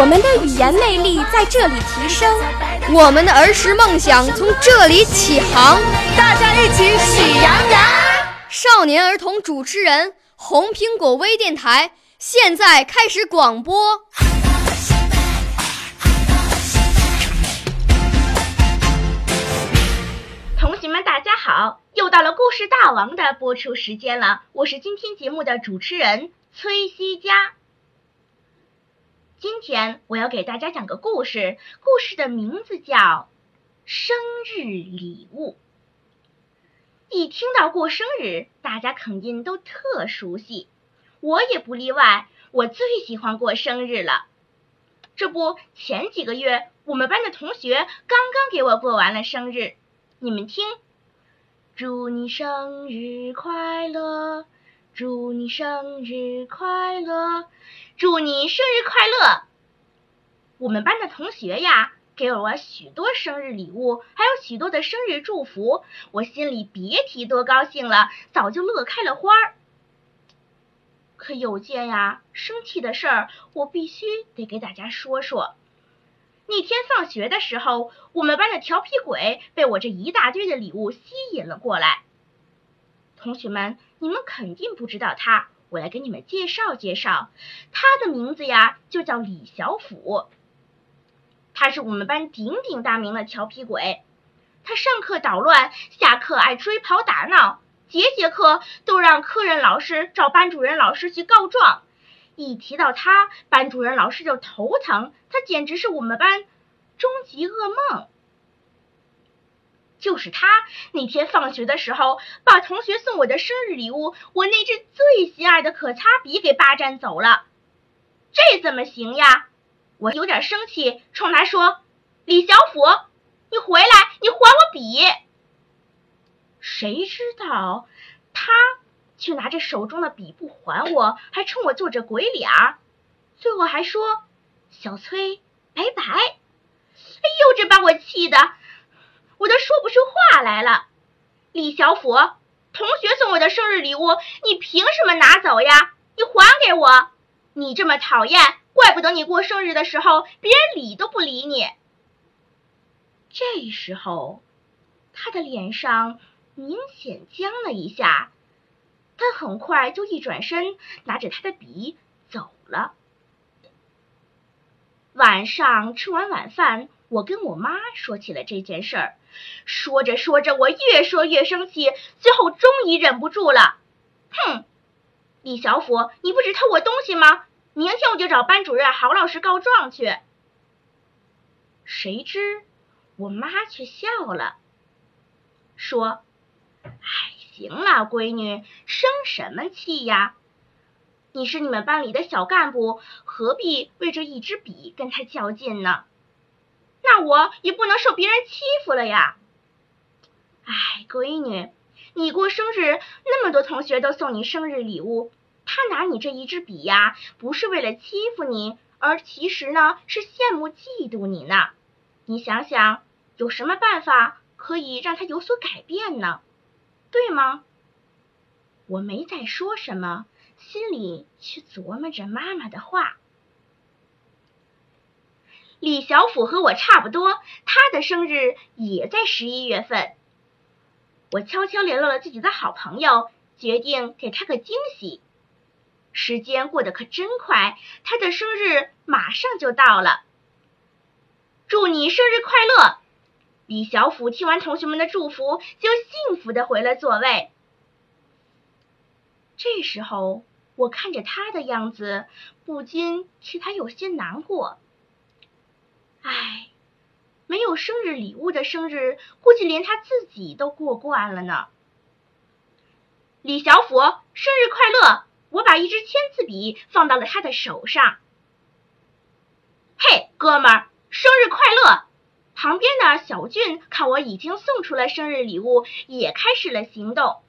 我们的语言魅力在这里提升，我们的儿时梦想从这里起航。大家一起喜羊羊。少年儿童主持人，红苹果微电台。现在开始广播。同学们，大家好！又到了故事大王的播出时间了，我是今天节目的主持人崔西佳。今天我要给大家讲个故事，故事的名字叫《生日礼物》。一听到过生日，大家肯定都特熟悉。我也不例外，我最喜欢过生日了。这不，前几个月我们班的同学刚刚给我过完了生日。你们听，祝你生日快乐，祝你生日快乐，祝你生日快乐。我们班的同学呀，给了我许多生日礼物，还有许多的生日祝福，我心里别提多高兴了，早就乐开了花儿。可有件呀生气的事儿，我必须得给大家说说。那天放学的时候，我们班的调皮鬼被我这一大堆的礼物吸引了过来。同学们，你们肯定不知道他，我来给你们介绍介绍。他的名字呀就叫李小虎，他是我们班鼎鼎大名的调皮鬼。他上课捣乱，下课爱追跑打闹。节节课都让科任老师找班主任老师去告状，一提到他，班主任老师就头疼，他简直是我们班终极噩梦。就是他那天放学的时候，把同学送我的生日礼物——我那支最心爱的可擦笔给霸占走了，这怎么行呀？我有点生气，冲他说：“李小虎，你回来，你还我笔！”谁知道他却拿着手中的笔不还我，还冲我做着鬼脸儿，最后还说：“小崔，拜拜！”哎呦，这把我气的，我都说不出话来了。李小虎，同学送我的生日礼物，你凭什么拿走呀？你还给我！你这么讨厌，怪不得你过生日的时候别人理都不理你。这时候，他的脸上。明显僵了一下，他很快就一转身，拿着他的笔走了。晚上吃完晚饭，我跟我妈说起了这件事儿。说着说着，我越说越生气，最后终于忍不住了。哼，李小虎，你不是偷我东西吗？明天我就找班主任郝老师告状去。谁知我妈却笑了，说。哎，行了，闺女，生什么气呀？你是你们班里的小干部，何必为这一支笔跟他较劲呢？那我也不能受别人欺负了呀。哎，闺女，你过生日，那么多同学都送你生日礼物，他拿你这一支笔呀，不是为了欺负你，而其实呢是羡慕嫉妒你呢。你想想，有什么办法可以让他有所改变呢？对吗？我没再说什么，心里却琢磨着妈妈的话。李小虎和我差不多，他的生日也在十一月份。我悄悄联络了自己的好朋友，决定给他个惊喜。时间过得可真快，他的生日马上就到了。祝你生日快乐！李小虎听完同学们的祝福，就幸福的回了座位。这时候，我看着他的样子，不禁替他有些难过。唉，没有生日礼物的生日，估计连他自己都过惯了呢。李小虎，生日快乐！我把一支签字笔放到了他的手上。嘿，哥们儿，生日快乐！旁边的小俊看我已经送出了生日礼物，也开始了行动。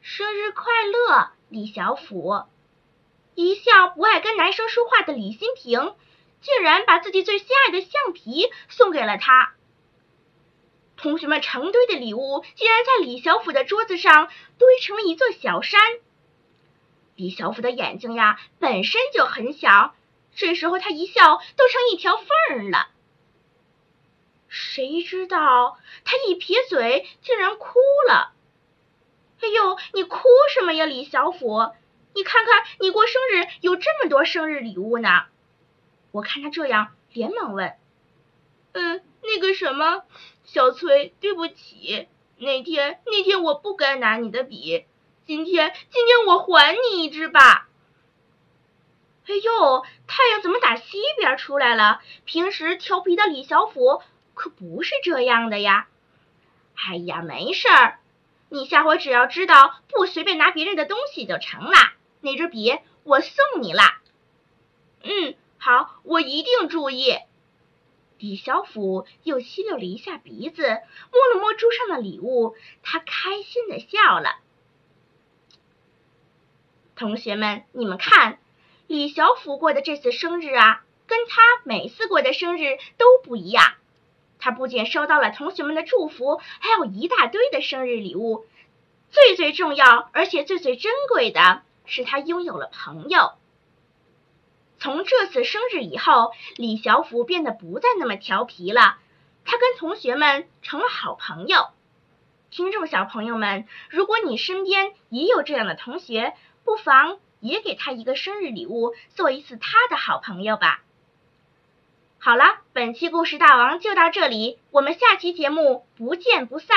生日快乐，李小虎！一向不爱跟男生说话的李新平，竟然把自己最心爱的橡皮送给了他。同学们成堆的礼物，竟然在李小虎的桌子上堆成了一座小山。李小虎的眼睛呀，本身就很小，这时候他一笑都成一条缝儿了。谁知道他一撇嘴，竟然哭了。哎呦，你哭什么呀，李小虎？你看看，你过生日有这么多生日礼物呢。我看他这样，连忙问：“嗯，那个什么，小崔，对不起，那天那天我不该拿你的笔。”今天，今天我还你一支吧。哎呦，太阳怎么打西边出来了？平时调皮的李小虎可不是这样的呀。哎呀，没事儿，你下回只要知道不随便拿别人的东西就成了。那支笔我送你啦。嗯，好，我一定注意。李小虎又吸溜了一下鼻子，摸了摸桌上的礼物，他开心的笑了。同学们，你们看，李小虎过的这次生日啊，跟他每次过的生日都不一样。他不仅收到了同学们的祝福，还有一大堆的生日礼物。最最重要，而且最最珍贵的是，他拥有了朋友。从这次生日以后，李小虎变得不再那么调皮了，他跟同学们成了好朋友。听众小朋友们，如果你身边也有这样的同学，不妨也给他一个生日礼物，做一次他的好朋友吧。好了，本期故事大王就到这里，我们下期节目不见不散。